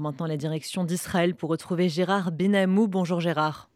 prend maintenant la direction d'Israël pour retrouver Gérard Benamou. Bonjour Gérard.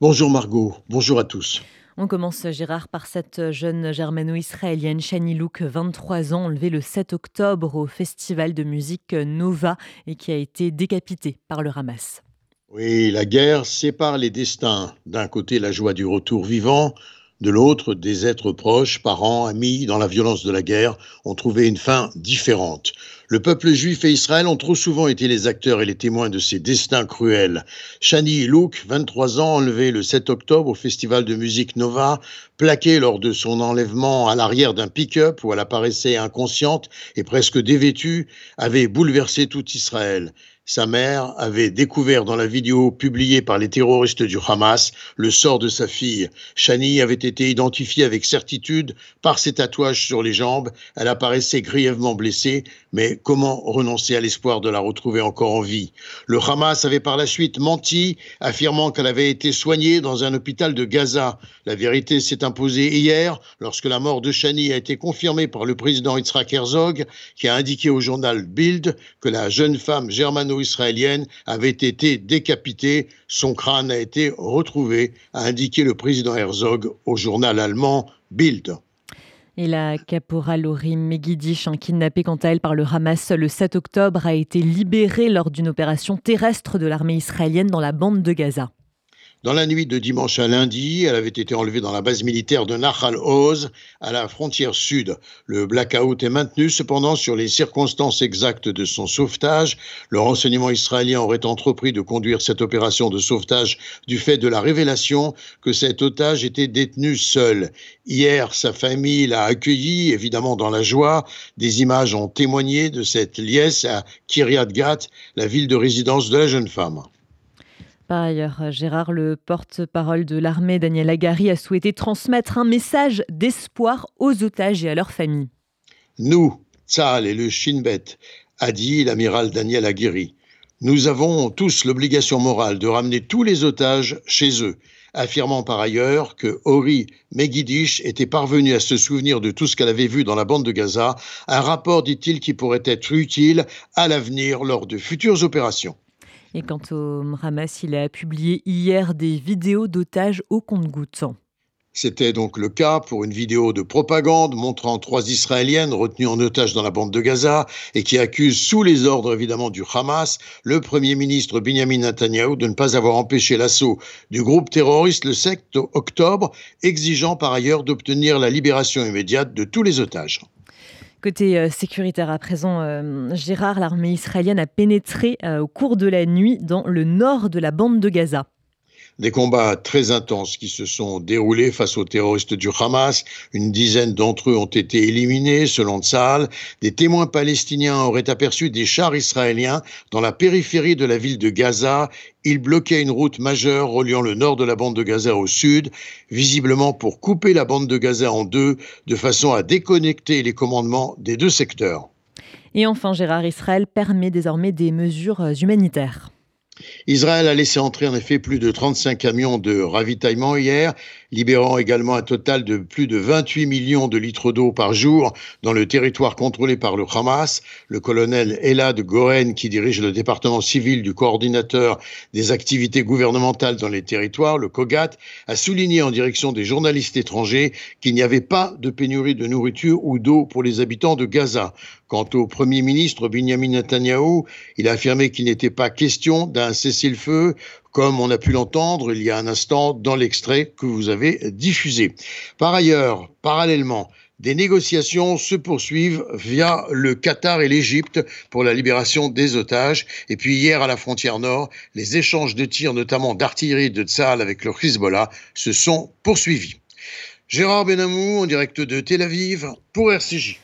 Bonjour Margot, bonjour à tous. On commence, Gérard, par cette jeune germano-israélienne, Shani Louk, 23 ans, enlevée le 7 octobre au festival de musique Nova et qui a été décapitée par le Hamas. Oui, la guerre sépare les destins. D'un côté, la joie du retour vivant, de l'autre, des êtres proches, parents, amis, dans la violence de la guerre, ont trouvé une fin différente. Le peuple juif et Israël ont trop souvent été les acteurs et les témoins de ces destins cruels. Shani Louk, 23 ans, enlevé le 7 octobre au festival de musique Nova, plaqué lors de son enlèvement à l'arrière d'un pick-up où elle apparaissait inconsciente et presque dévêtue, avait bouleversé tout Israël. Sa mère avait découvert dans la vidéo publiée par les terroristes du Hamas le sort de sa fille. Shani avait été identifiée avec certitude par ses tatouages sur les jambes. Elle apparaissait grièvement blessée, mais comment renoncer à l'espoir de la retrouver encore en vie? Le Hamas avait par la suite menti, affirmant qu'elle avait été soignée dans un hôpital de Gaza. La vérité s'est imposée hier, lorsque la mort de Shani a été confirmée par le président Yitzhak Herzog, qui a indiqué au journal Bild que la jeune femme germano israélienne avait été décapitée. Son crâne a été retrouvé, a indiqué le président Herzog au journal allemand Bild. Et la caporale Orim Megiddish, kidnappée quant à elle par le Hamas le 7 octobre, a été libérée lors d'une opération terrestre de l'armée israélienne dans la bande de Gaza. Dans la nuit de dimanche à lundi, elle avait été enlevée dans la base militaire de Nahal Oz, à la frontière sud. Le blackout est maintenu cependant sur les circonstances exactes de son sauvetage. Le renseignement israélien aurait entrepris de conduire cette opération de sauvetage du fait de la révélation que cet otage était détenu seul. Hier, sa famille l'a accueilli, évidemment dans la joie. Des images ont témoigné de cette liesse à Kiryat Gat, la ville de résidence de la jeune femme. Par ailleurs, Gérard, le porte-parole de l'armée, Daniel Agari, a souhaité transmettre un message d'espoir aux otages et à leurs familles. Nous, Tzal et le Shin Bet, a dit l'amiral Daniel Aguirre, nous avons tous l'obligation morale de ramener tous les otages chez eux, affirmant par ailleurs que Ori Megiddish était parvenu à se souvenir de tout ce qu'elle avait vu dans la bande de Gaza, un rapport, dit-il, qui pourrait être utile à l'avenir lors de futures opérations. Et quant au Hamas, il a publié hier des vidéos d'otages au compte-gouttes. C'était donc le cas pour une vidéo de propagande montrant trois Israéliennes retenues en otage dans la bande de Gaza et qui accusent, sous les ordres évidemment du Hamas, le Premier ministre Benjamin Netanyahu de ne pas avoir empêché l'assaut du groupe terroriste le 7 octobre, exigeant par ailleurs d'obtenir la libération immédiate de tous les otages. Côté euh, sécuritaire à présent, euh, Gérard, l'armée israélienne a pénétré euh, au cours de la nuit dans le nord de la bande de Gaza. Des combats très intenses qui se sont déroulés face aux terroristes du Hamas. Une dizaine d'entre eux ont été éliminés, selon Tzal. Des témoins palestiniens auraient aperçu des chars israéliens dans la périphérie de la ville de Gaza. Ils bloquaient une route majeure reliant le nord de la bande de Gaza au sud, visiblement pour couper la bande de Gaza en deux, de façon à déconnecter les commandements des deux secteurs. Et enfin, Gérard Israël permet désormais des mesures humanitaires. Israël a laissé entrer en effet plus de 35 camions de ravitaillement hier, libérant également un total de plus de 28 millions de litres d'eau par jour dans le territoire contrôlé par le Hamas. Le colonel Elad Goren, qui dirige le département civil du coordinateur des activités gouvernementales dans les territoires, le COGAT, a souligné en direction des journalistes étrangers qu'il n'y avait pas de pénurie de nourriture ou d'eau pour les habitants de Gaza. Quant au Premier ministre Benjamin Netanyahu, il a affirmé qu'il n'était pas question d'un cessez-le-feu comme on a pu l'entendre il y a un instant dans l'extrait que vous avez diffusé. Par ailleurs, parallèlement, des négociations se poursuivent via le Qatar et l'Égypte pour la libération des otages. Et puis hier, à la frontière nord, les échanges de tirs, notamment d'artillerie de Tsahal avec le Hezbollah, se sont poursuivis. Gérard Benamou, en direct de Tel Aviv, pour RCJ.